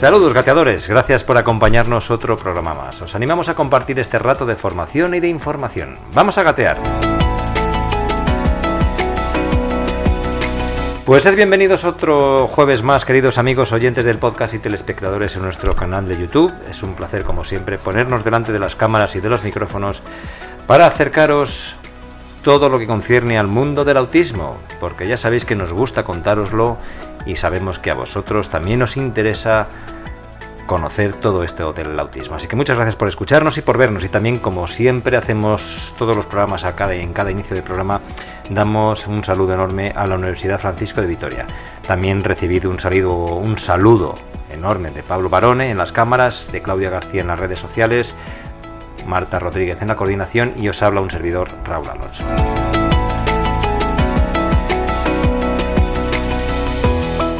Saludos gateadores, gracias por acompañarnos otro programa más. Os animamos a compartir este rato de formación y de información. Vamos a gatear. Pues sed bienvenidos otro jueves más, queridos amigos oyentes del podcast y telespectadores en nuestro canal de YouTube. Es un placer, como siempre, ponernos delante de las cámaras y de los micrófonos para acercaros todo lo que concierne al mundo del autismo, porque ya sabéis que nos gusta contároslo y sabemos que a vosotros también os interesa conocer todo esto del autismo. Así que muchas gracias por escucharnos y por vernos. Y también, como siempre hacemos todos los programas a cada, en cada inicio de programa, damos un saludo enorme a la Universidad Francisco de Vitoria. También recibido un saludo, un saludo enorme de Pablo Barone en las cámaras, de Claudia García en las redes sociales, Marta Rodríguez en la coordinación y os habla un servidor Raúl Alonso.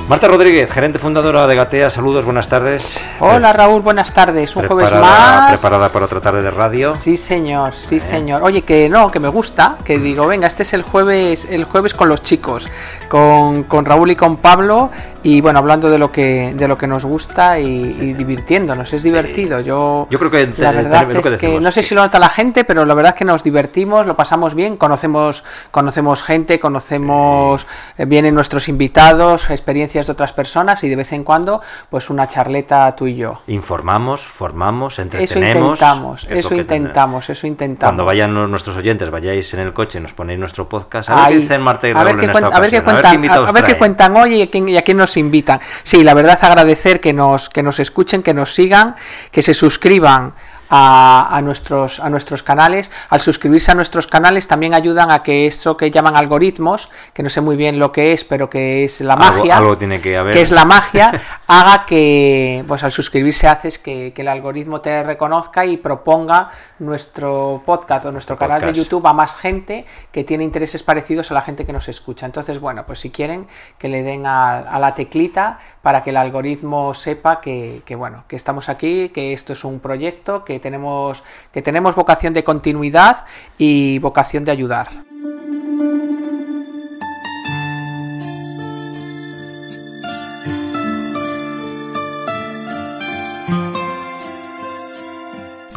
Marta Rodríguez, gerente fundadora de Gatea, saludos, buenas tardes. Hola Raúl, buenas tardes. Un jueves Preparada- más. Preparada para otra tarde de radio. Sí, señor, sí, Eh. señor. Oye, que no, que me gusta, que digo, venga, este es el jueves, el jueves con los chicos, con, con Raúl y con Pablo, y bueno, hablando de lo que, de lo que nos gusta y, y divirtiéndonos, es divertido. Yo, Yo creo que la verdad es que decimos, no sé si lo nota la gente, pero la verdad es que nos divertimos, lo pasamos bien, conocemos, conocemos gente, conocemos, eh, vienen nuestros invitados, experiencias de otras personas y de vez en cuando, pues una charleta tú y yo. Informamos, formamos, Eso entretenemos. intentamos, es eso que ten- intentamos, eso intentamos. Cuando vayan nu- nuestros oyentes, vayáis en el coche, nos ponéis nuestro podcast. A ver Ahí. qué dicen Marta y a ver qué en cuen- esta a ver qué ocasión, cuentan, a ver qué cuentan hoy y a quién, y a quién nos invitan. Sí, la verdad agradecer que nos, que nos escuchen, que nos sigan, que se suscriban a, a nuestros, a nuestros canales. Al suscribirse a nuestros canales también ayudan a que eso que llaman algoritmos, que no sé muy bien lo que es, pero que es la magia, algo tiene que haber. que es la magia, haga que, pues al suscribirse haces que, que el algoritmo te reconozca y proponga nuestro podcast o nuestro canal de. YouTube a más gente que tiene intereses parecidos a la gente que nos escucha. Entonces, bueno, pues si quieren que le den a, a la teclita para que el algoritmo sepa que, que, bueno, que estamos aquí, que esto es un proyecto, que tenemos, que tenemos vocación de continuidad y vocación de ayudar.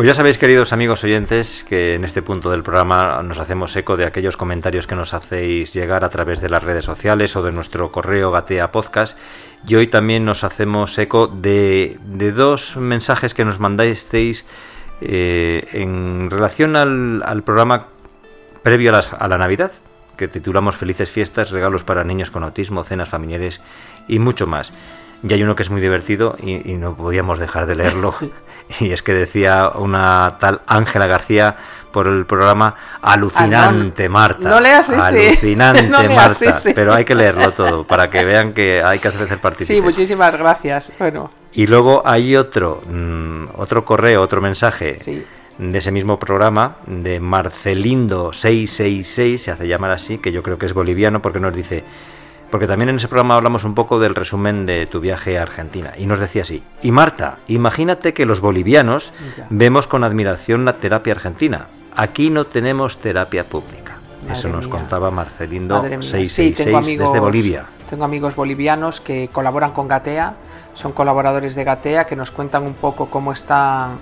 Pues ya sabéis, queridos amigos oyentes, que en este punto del programa nos hacemos eco de aquellos comentarios que nos hacéis llegar a través de las redes sociales o de nuestro correo Gatea Podcast. Y hoy también nos hacemos eco de, de dos mensajes que nos mandasteis eh, en relación al, al programa previo a, las- a la Navidad, que titulamos Felices Fiestas, regalos para niños con autismo, cenas familiares y mucho más. Y hay uno que es muy divertido y, y no podíamos dejar de leerlo. Y es que decía una tal Ángela García por el programa alucinante Ah, no, Marta. no leas ese. Alucinante No Marta. Pero hay que leerlo todo para que vean que hay que hacer partícipes. Sí, muchísimas gracias. Bueno, Y luego hay otro, mm, otro correo, otro mensaje sí. de ese mismo programa, de Marcelindo666, se hace llamar así, que yo creo que es boliviano, porque nos dice, porque también en ese programa hablamos un poco del resumen de tu viaje a Argentina, y nos decía así, y Marta, imagínate que los bolivianos Ya. vemos con admiración la terapia argentina, aquí no tenemos terapia pública. Madre Eso nos mía. contaba Marcelindo Madre mía. 666 Sí, amigos, desde Bolivia. Tengo amigos bolivianos que colaboran con Gatea, son colaboradores de Gatea, que nos cuentan un poco cómo están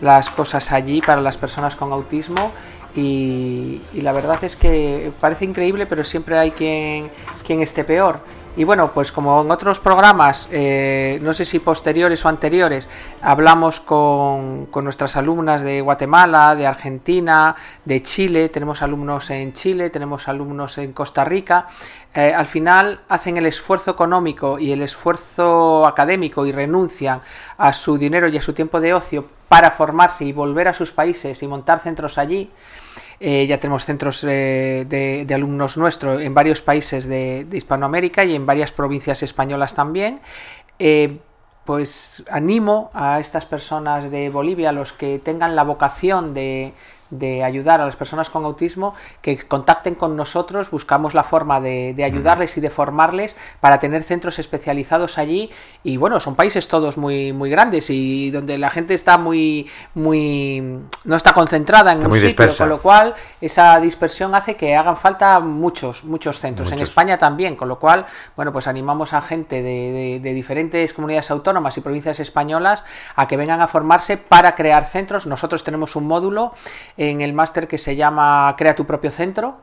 las cosas allí para las personas con autismo. Y, la verdad es que parece increíble, pero siempre hay quien, quien esté peor. Y bueno, pues como en otros programas, eh, no sé si posteriores o anteriores, hablamos con, con nuestras alumnas de Guatemala, de Argentina, de Chile, tenemos alumnos en Chile, tenemos alumnos en Costa Rica, eh, al final hacen el esfuerzo económico y el esfuerzo académico y renuncian a su dinero y a su tiempo de ocio para formarse y volver a sus países y montar centros allí. Eh, ya tenemos centros eh, de, alumnos nuestros en varios países de, de, Hispanoamérica y en varias provincias españolas también. Eh, pues animo a estas personas de Bolivia, los que tengan la vocación de, de ayudar a las personas con autismo que contacten con nosotros, buscamos la forma de, ayudarles y de formarles para tener centros especializados allí y bueno, son países todos muy, muy grandes y donde la gente está muy, muy no está concentrada en un sitio, con lo cual esa dispersión hace que hagan falta muchos, muchos centros. En España también, con lo cual, bueno, pues animamos a gente de, de diferentes comunidades autónomas y provincias españolas a que vengan a formarse para crear centros. Nosotros tenemos un módulo en el máster que se llama Crea tu propio centro.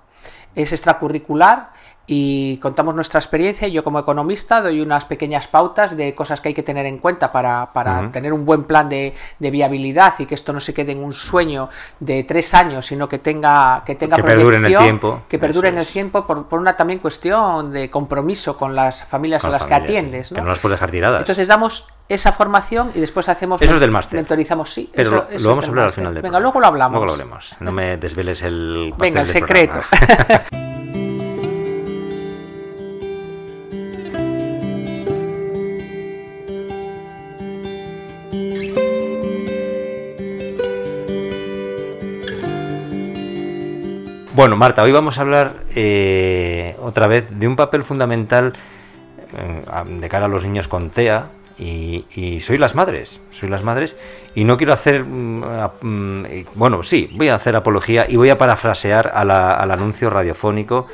Es extracurricular y contamos nuestra experiencia. Yo como economista doy unas pequeñas pautas de cosas que hay que tener en cuenta para, tener un buen plan de, viabilidad y que esto no se quede en un sueño de tres años, sino que tenga que tenga que perdure en el tiempo. Que perdure en el tiempo por, una también cuestión de compromiso con las familias a las que atiendes. Que no las puedes dejar tiradas. Entonces damos esa formación y después hacemos... Eso es del máster. Mentorizamos, sí. Pero lo, vamos a hablar al final del Venga, luego lo hablamos. Luego lo hablemos. No me desveles el... Venga, el secreto. Bueno, Marta, hoy vamos a hablar eh, otra vez de un papel fundamental eh, de cara a los niños con TEA, y, soy las madres, soy las madres y no quiero hacer, mm, mm, bueno, sí, voy a hacer apología y voy a parafrasear al anuncio radiofónico.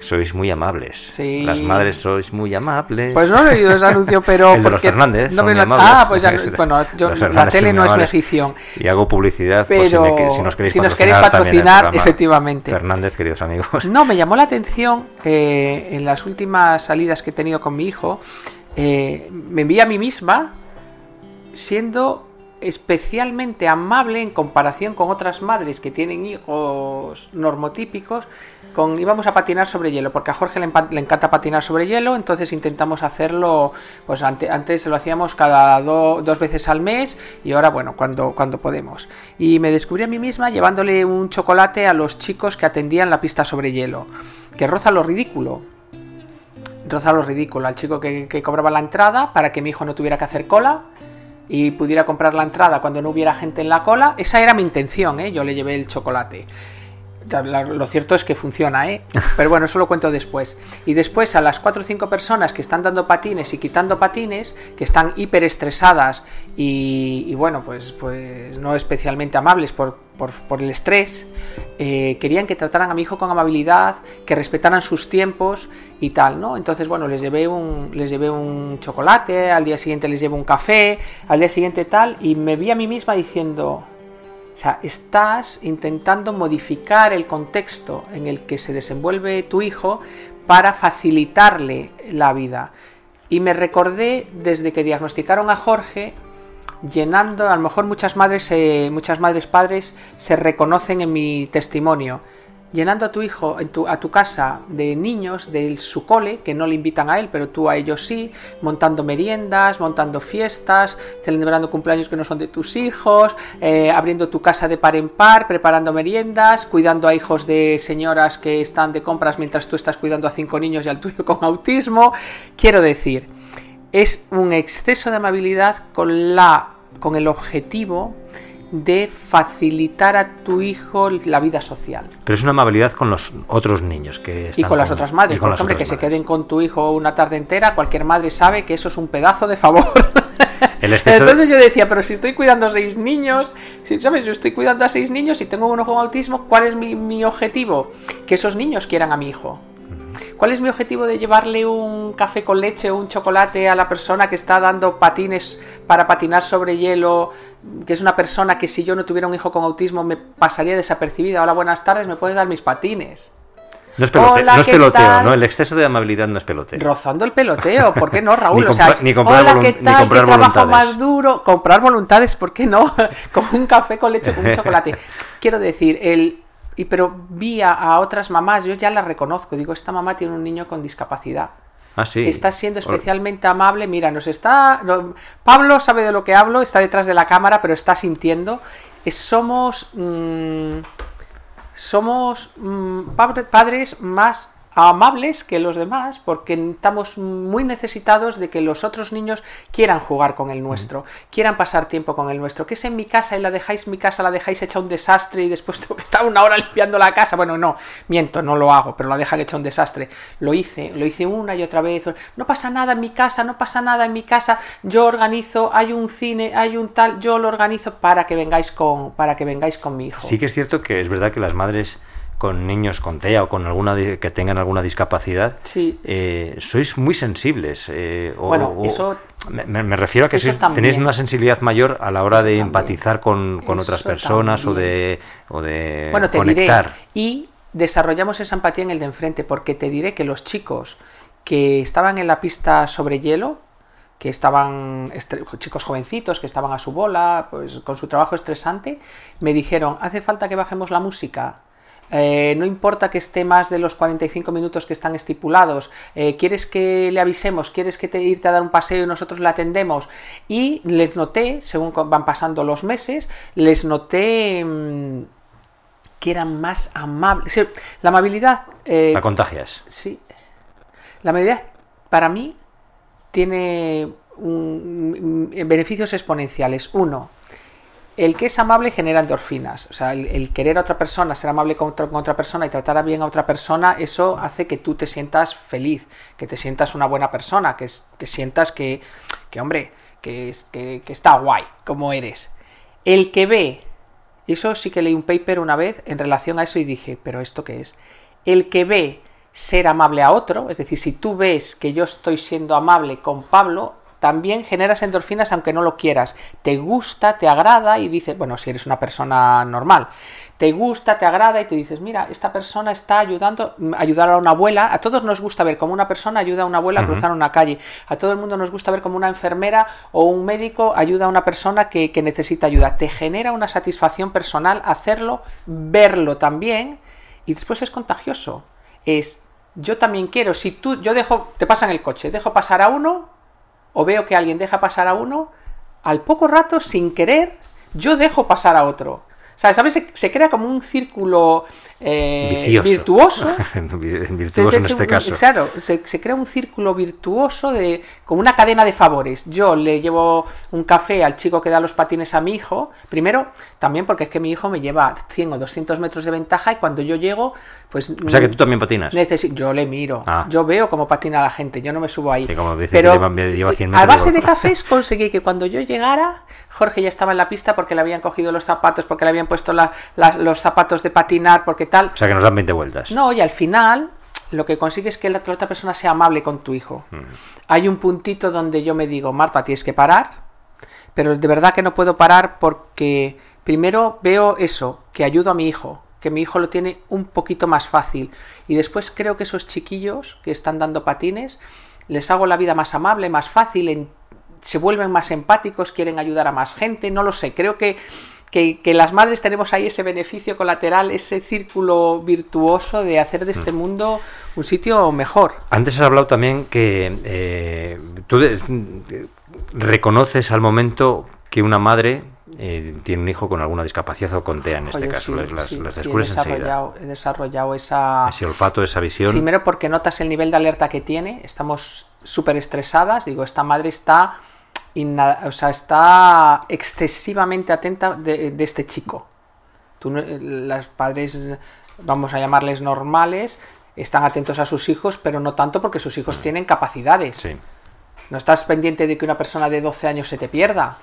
Sois muy amables. Las madres sois muy amables. Pues no he oído ese anuncio, pero. El de los Fernández. No Ah, pues ya. Bueno, yo, la tele no es mi afición. Y hago publicidad pues, pero si, nos queréis patrocinar, efectivamente. Fernández, queridos amigos. No, me llamó la atención eh, en las últimas salidas que he tenido con mi hijo eh, me envía a mí misma siendo especialmente amable en comparación con otras madres que tienen hijos normotípicos con íbamos a patinar sobre hielo porque a Jorge le, encanta patinar sobre hielo entonces intentamos hacerlo pues antes lo hacíamos cada dos veces al mes y ahora bueno cuando, cuando podemos y me descubrí a mí misma llevándole un chocolate a los chicos que atendían la pista sobre hielo que roza lo ridículo rozar lo ridículo al chico que, cobraba la entrada para que mi hijo no tuviera que hacer cola y pudiera comprar la entrada cuando no hubiera gente en la cola. Esa era mi intención, ¿eh? yo le llevé el chocolate. Lo cierto es que funciona, ¿eh? Pero bueno, eso lo cuento después. Y después a las 4 o 5 personas que están dando patines y quitando patines, que están hiper estresadas y, bueno, pues, pues no especialmente amables por, por, el estrés, eh, querían que trataran a mi hijo con amabilidad, que respetaran sus tiempos y tal, ¿no? Entonces, bueno, les llevé un, les llevé un chocolate, al día siguiente les llevé un café, al día siguiente tal, y me vi a mí misma diciendo, o sea, estás intentando modificar el contexto en el que se desenvuelve tu hijo para facilitarle la vida. Y me recordé desde que diagnosticaron a Jorge llenando, a lo mejor muchas madres, muchas madres padres se reconocen en mi testimonio llenando a tu hijo a tu casa de niños de su cole, que no le invitan a él, pero tú a ellos sí, montando meriendas, montando fiestas, celebrando cumpleaños que no son de tus hijos, eh, abriendo tu casa de par en par, preparando meriendas, cuidando a hijos de señoras que están de compras mientras tú estás cuidando a cinco niños y al tuyo con autismo. Quiero decir, es un exceso de amabilidad con la con el objetivo de facilitar a tu hijo la vida social. Pero es una amabilidad con los otros niños que Y con, las otras madres, por ejemplo, que se queden con tu hijo una tarde entera, cualquier madre sabe que eso es un pedazo de favor. Entonces yo decía, pero si estoy cuidando a seis niños, si sabes, yo estoy cuidando a seis niños y tengo uno con autismo, ¿cuál es mi, mi objetivo? Que esos niños quieran a mi hijo. ¿Cuál es mi objetivo de llevarle un café con leche o un chocolate a la persona que está dando patines para patinar sobre hielo? Que es una persona que si yo no tuviera un hijo con autismo me pasaría desapercibida. Hola, buenas tardes, ¿me puedes dar mis patines? No es, peloteo, no El exceso de amabilidad no es peloteo. Rozando el peloteo, ¿por qué no, Raúl? o sea, ni comprar, hola, ¿qué tal? comprar trabajo más duro? Comprar voluntades, ¿por qué no? con un café con leche, con un chocolate. Quiero decir, el y pero vi a, otras mamás, yo ya las reconozco, digo, esta mamá tiene un niño con discapacidad. Ah, sí. Está siendo especialmente amable. Mira, nos está. Pablo sabe de lo que hablo, está detrás de la cámara, pero está sintiendo. somos. Mm, somos mm, padres más amables que los demás porque estamos muy necesitados de que los otros niños quieran jugar con el nuestro, quieran pasar tiempo con el nuestro. Que es en mi casa y la dejáis, mi casa la dejáis hecha un desastre y después tengo que estar una hora limpiando la casa. Bueno, no, miento, no lo hago, pero la dejan hecha un desastre. Lo hice, lo hice una y otra vez. No pasa nada en mi casa, no pasa nada en mi casa. Yo organizo, hay un cine, hay un tal, yo lo organizo para que vengáis con, para que vengáis con mi hijo. Sí que es cierto que es verdad que las madres con niños con TEA o con alguna que tengan alguna discapacidad, sí. eh, sois muy sensibles. Eh, o, bueno, eso... Me, me, refiero a que sois, tenéis una sensibilidad mayor a la hora de empatizar con, con otras personas o de, o de bueno, te conectar. Diré, y desarrollamos esa empatía en el de enfrente, porque te diré que los chicos que estaban en la pista sobre hielo, que estaban chicos jovencitos que estaban a su bola, pues con su trabajo estresante, me dijeron, hace falta que bajemos la música eh, no importa que esté más de los 45 minutos que están estipulados, eh, quieres que le avisemos, quieres que te irte a dar un paseo y nosotros le atendemos. Y les noté, según van pasando los meses, les noté mmm, que eran más amables. La amabilidad... Eh, la contagias. Sí. La amabilidad, para mí, tiene un, beneficios exponenciales. Uno, el que es amable genera endorfinas. O sea, el, querer a otra persona, ser amable con otra, persona y tratar bien a otra persona, eso hace que tú te sientas feliz, que te sientas una buena persona, que, que sientas que, que hombre, que, que, que, está guay como eres. El que ve, eso sí que leí un paper una vez en relación a eso y dije, pero ¿esto qué es? El que ve ser amable a otro, es decir, si tú ves que yo estoy siendo amable con Pablo, también generas endorfinas aunque no lo quieras. Te gusta, te agrada y dices, bueno, si eres una persona normal, te gusta, te agrada y tú dices, mira, esta persona está ayudando, ayudar a una abuela. A todos nos gusta ver cómo una persona ayuda a una abuela a cruzar una calle. A todo el mundo nos gusta ver cómo una enfermera o un médico ayuda a una persona que, que necesita ayuda. Te genera una satisfacción personal hacerlo, verlo también y después es contagioso. Es yo también quiero, si tú, yo dejo, te pasan el coche, dejo pasar a uno, o veo que alguien deja pasar a uno, al poco rato, sin querer, yo dejo pasar a otro. O sea, ¿sabes? Se, se crea como un círculo eh, virtuoso. virtuoso en este caso. Claro, se, se, crea un círculo virtuoso de como una cadena de favores. Yo le llevo un café al chico que da los patines a mi hijo. Primero, también porque es que mi hijo me lleva 100 o 200 metros de ventaja y cuando yo llego, pues... O sea, que tú también patinas. Yo le miro. Ah. Yo veo cómo patina la gente. Yo no me subo ahí. Sí, como dice Pero lleva, lleva 100 metros a base de cafés conseguí que cuando yo llegara, Jorge ya estaba en la pista porque le habían cogido los zapatos, porque le habían puesto la, la, los zapatos de patinar, porque tal. O sea, que nos dan 20 vueltas. No, y al final lo que consigues es que la, la otra persona sea amable con tu hijo. Mm. Hay un puntito donde yo me digo, Marta, tienes que parar, pero de verdad que no puedo parar porque primero veo eso, que ayudo a mi hijo, que mi hijo lo tiene un poquito más fácil. Y después creo que esos chiquillos que están dando patines, les hago la vida más amable, más fácil, en, se vuelven más empáticos, quieren ayudar a más gente, no lo sé, creo que que, que, las madres tenemos ahí ese beneficio colateral, ese círculo virtuoso de hacer de este mundo un sitio mejor. Antes has hablado también que eh, tú de, reconoces al momento que una madre eh, tiene un hijo con alguna discapacidad o con TEA en este Oye, caso. sí, las, sí, las sí, descubres he desarrollado, enseguida. he desarrollado esa... Ese olfato, esa visión. Primero porque notas el nivel de alerta que tiene, estamos súper estresadas, digo, esta madre está o sea, está excesivamente atenta de, de este chico. Tú, las padres, vamos a llamarles normales, están atentos a sus hijos, pero no tanto porque sus hijos tienen capacidades. Sí. No estás pendiente de que una persona de 12 años se te pierda.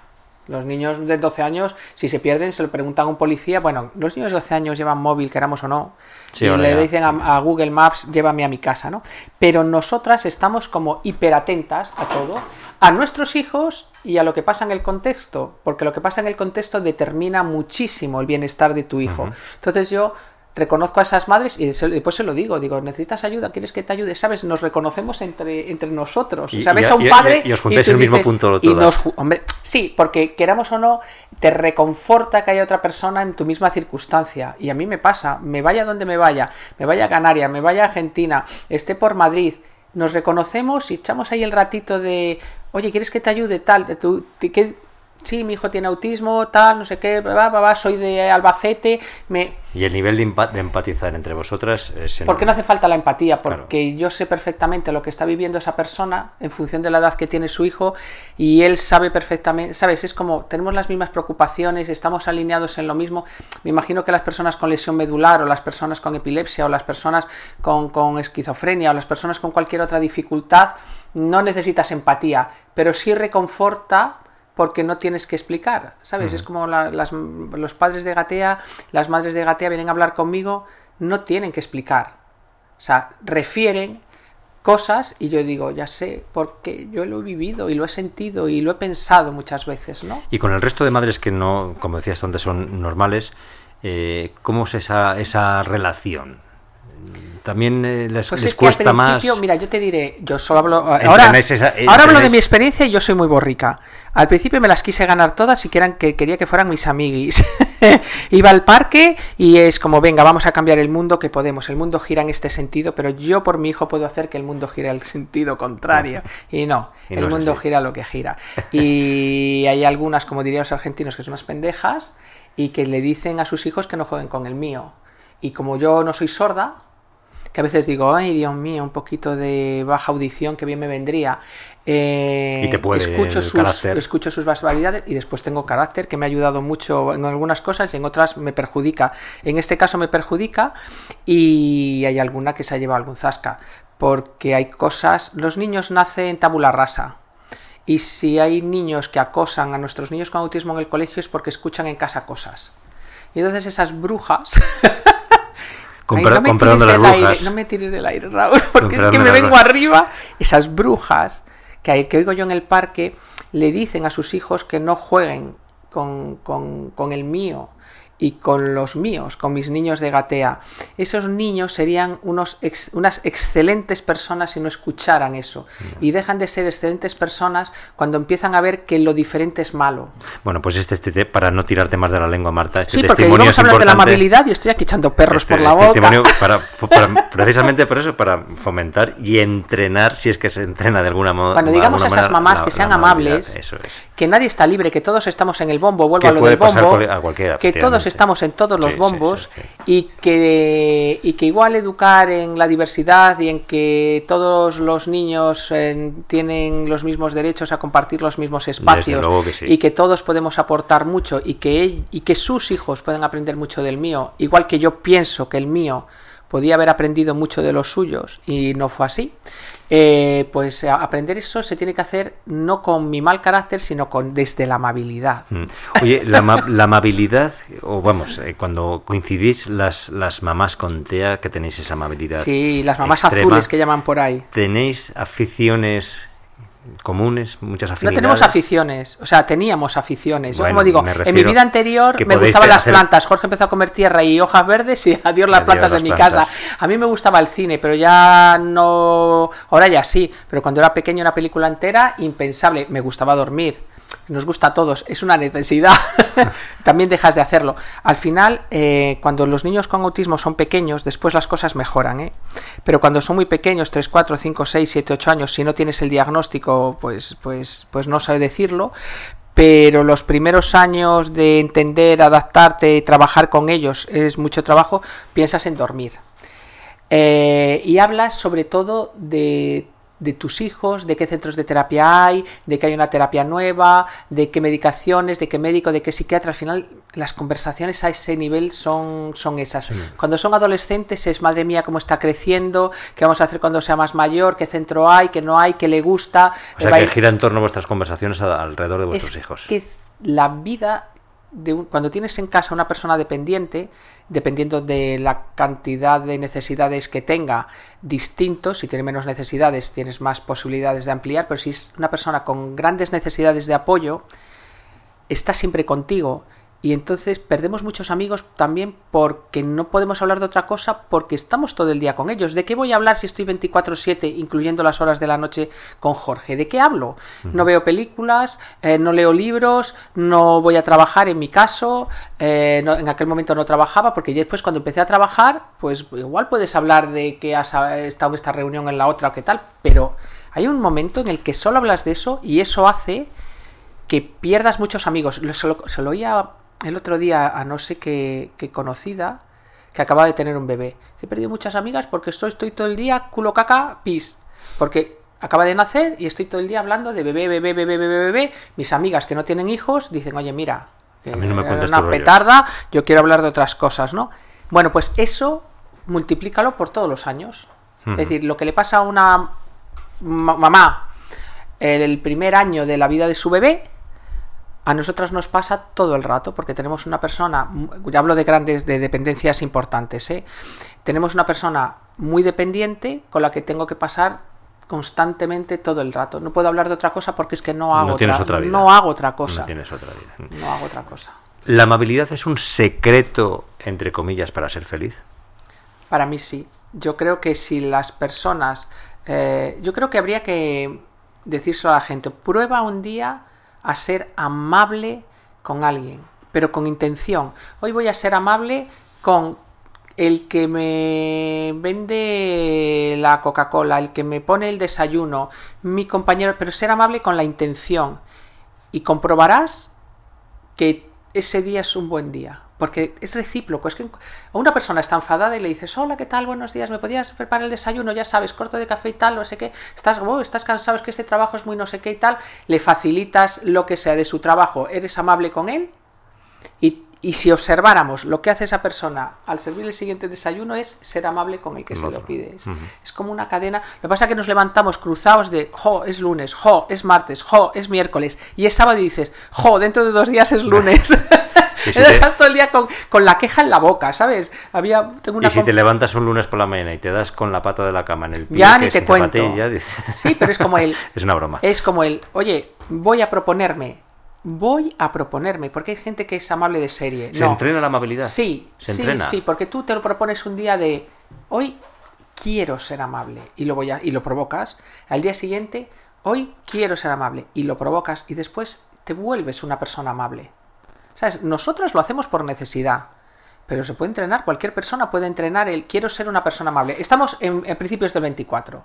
Los niños de 12 años, si se pierden, se lo preguntan a un policía. Bueno, los niños de 12 años llevan móvil, queramos o no. Sí, y le ya. dicen a, a Google Maps, llévame a mi casa, ¿no? Pero nosotras estamos como hiperatentas a todo, a nuestros hijos y a lo que pasa en el contexto, porque lo que pasa en el contexto determina muchísimo el bienestar de tu hijo. Entonces yo reconozco a esas madres y después se lo digo, digo, necesitas ayuda, quieres que te ayude, ¿sabes? Nos reconocemos entre, entre nosotros. Y- y- a un padre y os juntáis en el mismo punto y todas. nos hombre, sí, porque queramos o no, te reconforta que haya otra persona en tu misma circunstancia. Y a mí me pasa, me vaya donde me vaya, me vaya a Canarias, me vaya a Argentina, esté por Madrid, nos reconocemos y echamos ahí el ratito de, oye, ¿quieres que te ayude tal? Tú, te- que- sí, mi hijo tiene autismo, tal, no sé qué, va, va, soy de Albacete, me... Y el nivel de, empa- de empatizar entre vosotras es Porque no hace falta la empatía, Claro. porque yo sé perfectamente lo que está viviendo esa persona en función de la edad que tiene su hijo y él sabe perfectamente, ¿sabes? Es como tenemos las mismas preocupaciones, estamos alineados en lo mismo. Me imagino que las personas con lesión medular o las personas con epilepsia o las personas con, con esquizofrenia o las personas con cualquier otra dificultad no necesitas empatía, pero sí reconforta porque no tienes que explicar, ¿sabes? Es como la- las- los padres de Gatea, las madres de Gatea vienen a hablar conmigo, no tienen que explicar. O sea, refieren cosas y yo digo, ya sé, porque yo lo he vivido y lo he sentido y lo he pensado muchas veces, ¿no? Y con el resto de madres que no, como decías antes, son normales, eh, ¿cómo es esa, esa relación? También eh, les, Pues les cuesta más. mira, yo te diré, yo solo hablo. Ahora, Entrenáis esa- eh, ahora hablo de mi experiencia y yo soy muy borrica. Al principio me las quise ganar todas y que eran, que quería que fueran mis amiguis. Iba al parque y es como, venga, vamos a cambiar el mundo que podemos. El mundo gira en este sentido, pero yo por mi hijo puedo hacer que el mundo gire al sentido contrario. Y no, Y el no mundo así. gira lo que gira. Y hay algunas, como dirían los argentinos, que son unas pendejas y que le dicen a sus hijos que no jueguen con el mío. Y como yo no soy sorda, que a veces digo, ay Dios mío, un poquito de baja audición que bien me vendría. Eh, Y te puede escucho sus, carácter. escucho sus barbaridades y después tengo carácter que me ha ayudado mucho en algunas cosas y en otras me perjudica. En este caso me perjudica y hay alguna que se ha llevado algún zasca. Porque hay cosas, los niños nacen tabula rasa. Y si hay niños que acosan a nuestros niños con autismo en el colegio es porque escuchan en casa cosas. Y entonces esas brujas Ay, per- no tires las brujas. aire, no me tires del aire, Raúl, porque es que me vengo brujas. arriba. Esas brujas que, hay- que oigo yo en el parque le dicen a sus hijos que no jueguen con, con- con el mío y con los míos, con mis niños de gatea. Esos niños serían unos ex- unas excelentes personas si no escucharan eso. Y dejan de ser excelentes personas cuando empiezan a ver que lo diferente es malo. Bueno, pues este, este, para no tirarte más de la lengua, Marta, este Sí, porque testimonio íbamos es a hablar de la amabilidad y estoy aquí echando perros Este- por la este boca. testimonio para, para- precisamente por eso, para fomentar y entrenar, si es que se entrena de alguna mo- Cuando digamos a alguna esas manera, mamás la- que sean amables, es. que nadie está libre, que todos estamos en el bombo, vuelvo Que a lo puede del bombo, a cualquiera, que todos. Estamos en todos los Sí, bombos sí, sí. y que y que igual educar en la diversidad y en que todos los niños eh, tienen los mismos derechos a compartir los mismos espacios que y que todos podemos aportar mucho y que y que sus hijos pueden aprender mucho del mío, igual que yo pienso que el mío podía haber aprendido mucho de los suyos y no fue así. eh, pues a- aprender eso se tiene que hacer no con mi mal carácter, sino con desde la amabilidad. Mm. Oye, la, la amabilidad, o vamos, eh, cuando coincidís las, las mamás con TEA, que tenéis esa amabilidad. Sí, las mamás extrema, azules que llaman por ahí. ¿Tenéis aficiones comunes, muchas No afinidades? tenemos aficiones, o sea, teníamos aficiones. Yo, Bueno, como digo, en mi vida anterior me gustaban las hacer- plantas. Jorge empezó a comer tierra y hojas verdes y adiós las Adiós plantas en mi plantas. casa. A mí me gustaba el cine, pero ya no. Ahora ya sí, pero cuando era pequeño, una película entera, impensable. Me gustaba dormir. Nos gusta a todos, es una necesidad. También dejas de hacerlo. Al final, eh, cuando los niños con autismo son pequeños, después las cosas mejoran, ¿eh? Pero cuando son muy pequeños, 3, 4, 5, 6, 7, 8 años, si no tienes el diagnóstico, pues, pues, pues no sé decirlo. Pero los primeros años de entender, adaptarte, trabajar con ellos es mucho trabajo, piensas en dormir. Eh, y hablas sobre todo de, de tus hijos, de qué centros de terapia hay, de que hay una terapia nueva, de qué medicaciones, de qué médico, de qué psiquiatra. Al final, las conversaciones a ese nivel son, son esas. Cuando son adolescentes es, madre mía, cómo está creciendo, qué vamos a hacer cuando sea más mayor, qué centro hay, qué no hay, qué le gusta. O sea, que ir- gira en torno a vuestras conversaciones alrededor de vuestros es hijos. que la vida cuando tienes en casa una persona dependiente, dependiendo de la cantidad de necesidades que tenga, distintos, si tiene menos necesidades tienes más posibilidades de ampliar, pero si es una persona con grandes necesidades de apoyo, está siempre contigo. Y entonces perdemos muchos amigos también porque no podemos hablar de otra cosa porque estamos todo el día con ellos. ¿De qué voy a hablar si estoy 24/7, incluyendo las horas de la noche con Jorge? ¿De qué hablo? No veo películas, eh, no leo libros, no voy a trabajar en mi caso. eh, no- en aquel momento no trabajaba porque ya después cuando empecé a trabajar, pues igual puedes hablar de que has eh, estado en esta reunión en la otra o qué tal, pero hay un momento en el que solo hablas de eso y eso hace que pierdas muchos amigos. Se lo, se lo oía el otro día a no sé qué, qué conocida que acaba de tener un bebé. He perdido muchas amigas porque estoy, estoy todo el día culo caca pis. Porque acaba de nacer y estoy todo el día hablando de bebé, bebé, bebé, bebé, bebé. Mis amigas que no tienen hijos dicen, oye, mira, que A mí no me cuentes una tus rollos". petarda, yo quiero hablar de otras cosas, ¿no? Bueno, pues eso multiplícalo por todos los años. Es decir, lo que le pasa a una ma- mamá el primer año de la vida de su bebé, a nosotras nos pasa todo el rato, porque tenemos una persona, ya hablo de grandes, de dependencias importantes, ¿eh? tenemos una persona muy dependiente con la que tengo que pasar constantemente todo el rato. No puedo hablar de otra cosa porque es que no hago, No tienes otra vida. no hago otra cosa. No tienes otra vida. No hago otra cosa. ¿La amabilidad es un secreto, entre comillas, para ser feliz? Para mí sí. Yo creo que si las personas... eh, yo creo que habría que decírselo a la gente. Prueba un día a ser amable con alguien, pero con intención. Hoy voy a ser amable con el que me vende la Coca-Cola, el que me pone el desayuno, mi compañero, pero ser amable con la intención. Y comprobarás que ese día es un buen día. Porque es recíproco. Es que a una persona está enfadada y le dices, hola, ¿qué tal? Buenos días, ¿me podías preparar el desayuno? Ya sabes, corto de café y tal, no sé qué. Estás, oh, estás cansado, es que este trabajo es muy no sé qué y tal. Le facilitas lo que sea de su trabajo. Eres amable con él. Y, y si observáramos lo que hace esa persona al servir el siguiente desayuno es ser amable con el que se otro. lo pide. Es, es como una cadena. Lo que pasa es que nos levantamos cruzados de, jo, es lunes, jo, es martes, jo, es miércoles. Y es sábado y dices, jo, dentro de dos días es lunes. Si te- estás todo el día con, con la queja en la boca, ¿sabes? Había, tengo una Y si te levantas un lunes por la mañana y te das con la pata de la cama en el pie, Ya que ni es te cuento. zapatilla, dices- Sí, pero es como el, es una broma. es como el, oye, voy a proponerme, voy a proponerme, porque hay gente que es amable de serie. ¿Se No. entrena la amabilidad? Sí, ¿Se sí, entrena? sí, porque tú te lo propones un día de hoy quiero ser amable y lo voy a, y lo provocas. Al día siguiente, hoy quiero ser amable y lo provocas y después te vuelves una persona amable. ¿Sabes? Nosotros lo hacemos por necesidad. Pero se puede entrenar, cualquier persona puede entrenar el quiero ser una persona amable. Estamos en, en principios del 24.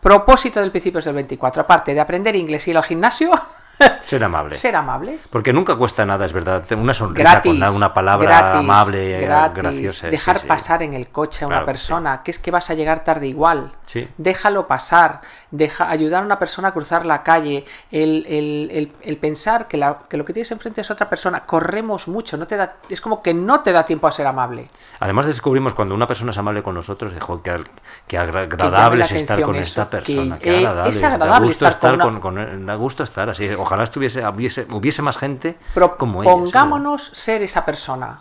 Propósito del principios del 24, aparte de aprender inglés y ir al gimnasio, Ser amable. ser amables. Porque nunca cuesta nada, es verdad. Una sonrisa Gratis, con una- palabra gratis, amable, gratis. graciosa. Dejar sí. pasar en el coche a una Claro que persona, que es que vas a llegar tarde igual. Sí. Déjalo pasar, deja, ayudar a una persona a cruzar la calle, el, el- el- el pensar que, la- que lo que tienes enfrente es otra persona. Corremos mucho, no te da, es como que no te da tiempo a ser amable. Además descubrimos cuando una persona es amable con nosotros, que, que agradable es estar con eso, esta que, persona. eh, qué agradable. es da agradable gusto estar estar con con, una- con- da gusto estar así. Ojalá estuviese, hubiese, hubiese más gente como ella. Pongámonos ser esa persona.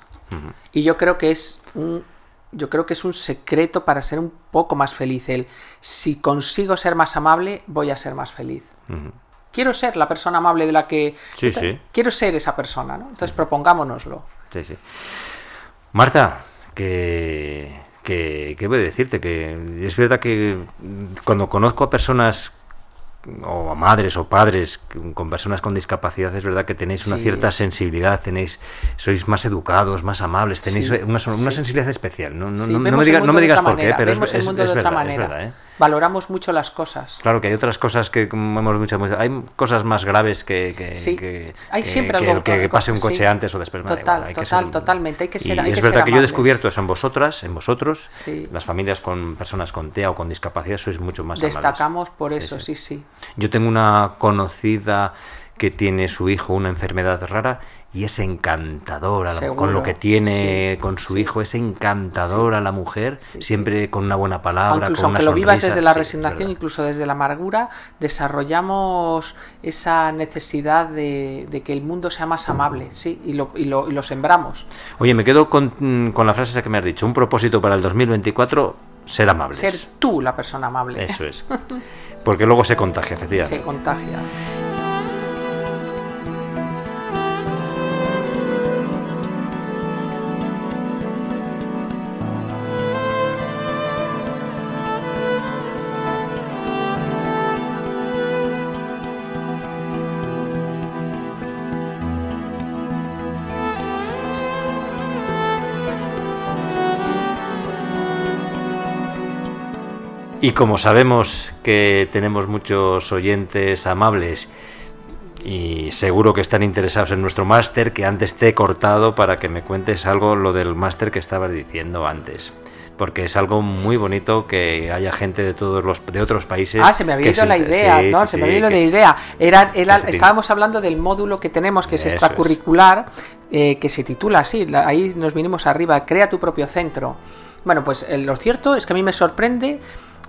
Y yo creo que es un yo creo que es un secreto para ser un poco más feliz el si consigo ser más amable, voy a ser más feliz. Quiero ser la persona amable de la que Sí, sí. quiero ser esa persona, ¿no? Entonces propongámonoslo. Sí, sí. Marta, que, que, que voy a decirte que es verdad que cuando conozco a personas o a madres o padres con personas con discapacidad es verdad que tenéis una Sí. cierta sensibilidad tenéis sois más educados más amables tenéis Sí, una, una sí. sensibilidad especial no, no, no- me, diga- no me digas por qué pero es, es- es verdad, es manera. verdad, ¿eh? Valoramos mucho las cosas. Claro que hay otras cosas que, como hemos dicho, hay cosas más graves que, que, que- hay que- siempre que algo el que pase un coche antes o después. Total, igual, hay que total, ser- totalmente, hay que ser- Y hay es que verdad ser que yo he descubierto eso en vosotras, en vosotros, las familias con personas con TEA o con discapacidad, sois mucho más. Destacamos por eso, sí, sí. Yo tengo una conocida que tiene su hijo una enfermedad rara y es encantadora con lo que tiene sí, con su sí. hijo, es encantadora la mujer, siempre con una buena palabra, incluso con una aunque lo vivas desde la resignación, incluso desde la amargura, desarrollamos esa necesidad de, de que el mundo sea más amable, sí, y lo, y lo, y lo sembramos. Oye, me quedo con, con la frase esa que me has dicho. Un propósito para el 2024, ser amables. Ser tú la persona amable. Eso es. Porque luego se contagia, efectivamente. Se contagia. Y como sabemos que tenemos muchos oyentes amables y seguro que están interesados en nuestro máster que antes te he cortado para que me cuentes algo lo del máster que estabas diciendo antes porque es algo muy bonito que haya gente de todos los de otros países. Ah, se me había ido la idea, ¿no? se me había ido la idea. Era, estábamos hablando del módulo que tenemos, que es extracurricular, eh, que se titula así, ahí nos vinimos arriba, crea tu propio centro. Bueno, pues eh, lo cierto es que a mí me sorprende,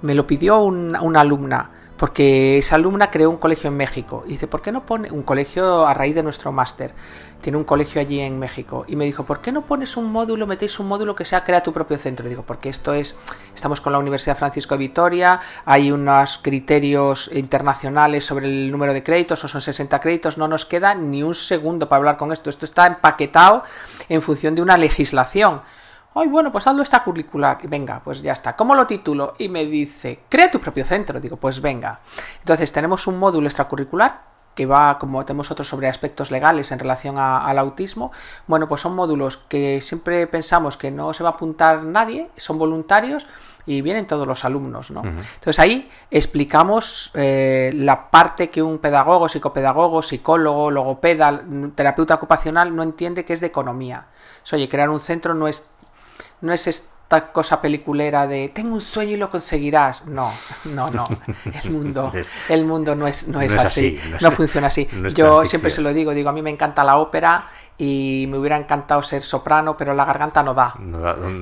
me lo pidió una alumna porque esa alumna creó un colegio en México. Y dice, ¿por qué no pone un colegio a raíz de nuestro máster? Tiene un colegio allí en México. Y me dijo, ¿por qué no pones un módulo, metéis un módulo que sea crea tu propio centro? digo, porque esto es, estamos con la Universidad Francisco de Vitoria, hay unos criterios internacionales sobre el número de créditos, o son 60 créditos, no nos queda ni un segundo para hablar con esto. Esto está empaquetado en función de una legislación. Ay, bueno, pues hazlo curricular. Y venga, pues ya está. ¿Cómo lo titulo? Y me dice, crea tu propio centro. Digo, pues venga. Entonces tenemos un módulo extracurricular que va, como tenemos otros sobre aspectos legales en relación al autismo, bueno, pues son módulos que siempre pensamos que no se va a apuntar nadie, son voluntarios y vienen todos los alumnos, ¿no? Entonces ahí explicamos eh, la parte que un pedagogo, psicopedagogo, psicólogo, logopeda, terapeuta ocupacional no entiende que es de economía. oye, crear un centro no es no es esta cosa peliculera de tengo un sueño y lo conseguirás. No, no, no. El mundo, el mundo no es, no, es, así, no, funciona así. Yo siempre se lo digo, digo, a mí me encanta la ópera y me hubiera encantado ser soprano, pero la garganta no da.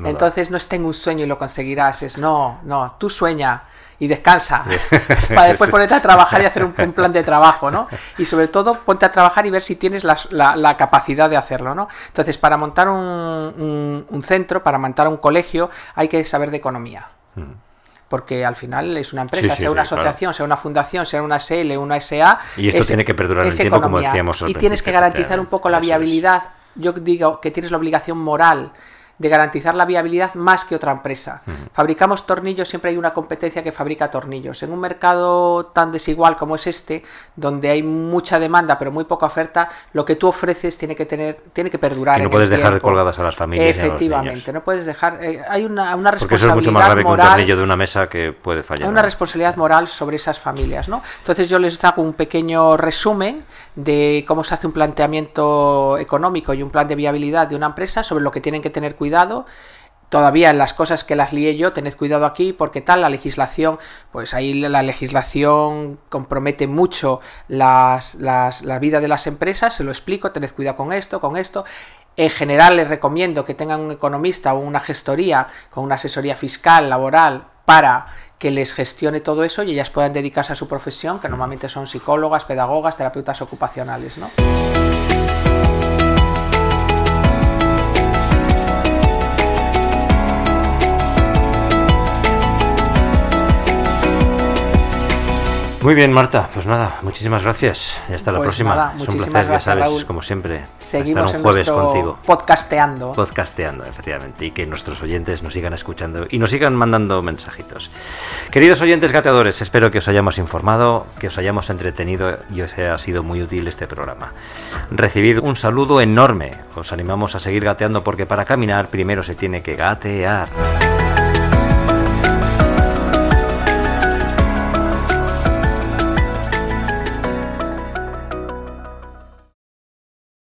Entonces no es tengo un sueño y lo conseguirás, es no, no, tú sueña y descansa para después ponerte a trabajar y hacer un, plan de trabajo, ¿no? Y sobre todo ponte a trabajar y ver si tienes la, capacidad de hacerlo, ¿no? Entonces, para montar un, centro, para montar un colegio, hay que saber de economía. Mm. Porque al final es una empresa, sea una asociación, sea una fundación, sea una SL, una SA. Y esto tiene que perdurar el tiempo, como decíamos. y tienes que garantizar un poco la viabilidad. Yo digo que tienes la obligación moral de garantizar la viabilidad más que otra empresa. Fabricamos tornillos, siempre hay una competencia que fabrica tornillos. En un mercado tan desigual como es este, donde hay mucha demanda pero muy poca oferta, lo que tú ofreces tiene que tener, tiene que perdurar. Y no puedes dejar colgadas a las familias. Efectivamente, no puedes dejar. Eh, hay una, una responsabilidad Porque eso es mucho más grave moral, que un tornillo de una mesa que puede fallar. Hay una responsabilidad moral sobre esas familias, ¿no? Entonces yo les hago un pequeño resumen de cómo se hace un planteamiento económico y un plan de viabilidad de una empresa sobre lo que tienen que tener cuidado todavía en las cosas que las lié yo, tened cuidado aquí porque tal, la legislación, pues ahí la legislación compromete mucho las, las, la vida de las empresas, se lo explico, tened cuidado con esto, con esto. En general les recomiendo que tengan un economista o una gestoría con una asesoría fiscal, laboral, para que les gestione todo eso y ellas puedan dedicarse a su profesión, que normalmente son psicólogas, pedagogas, terapeutas ocupacionales, ¿no? Muy bien, Marta. Pues nada, muchísimas gracias. Y hasta la pues próxima. es un placer, ya sabes, como siempre. Seguimos estar un jueves contigo. Podcasteando. Podcasteando, efectivamente. Y que nuestros oyentes nos sigan escuchando y nos sigan mandando mensajitos. Queridos oyentes gateadores, espero que os hayamos informado, que os hayamos entretenido y os haya sido muy útil este programa. Recibid un saludo enorme. Os animamos a seguir gateando porque para caminar primero se tiene que gatear.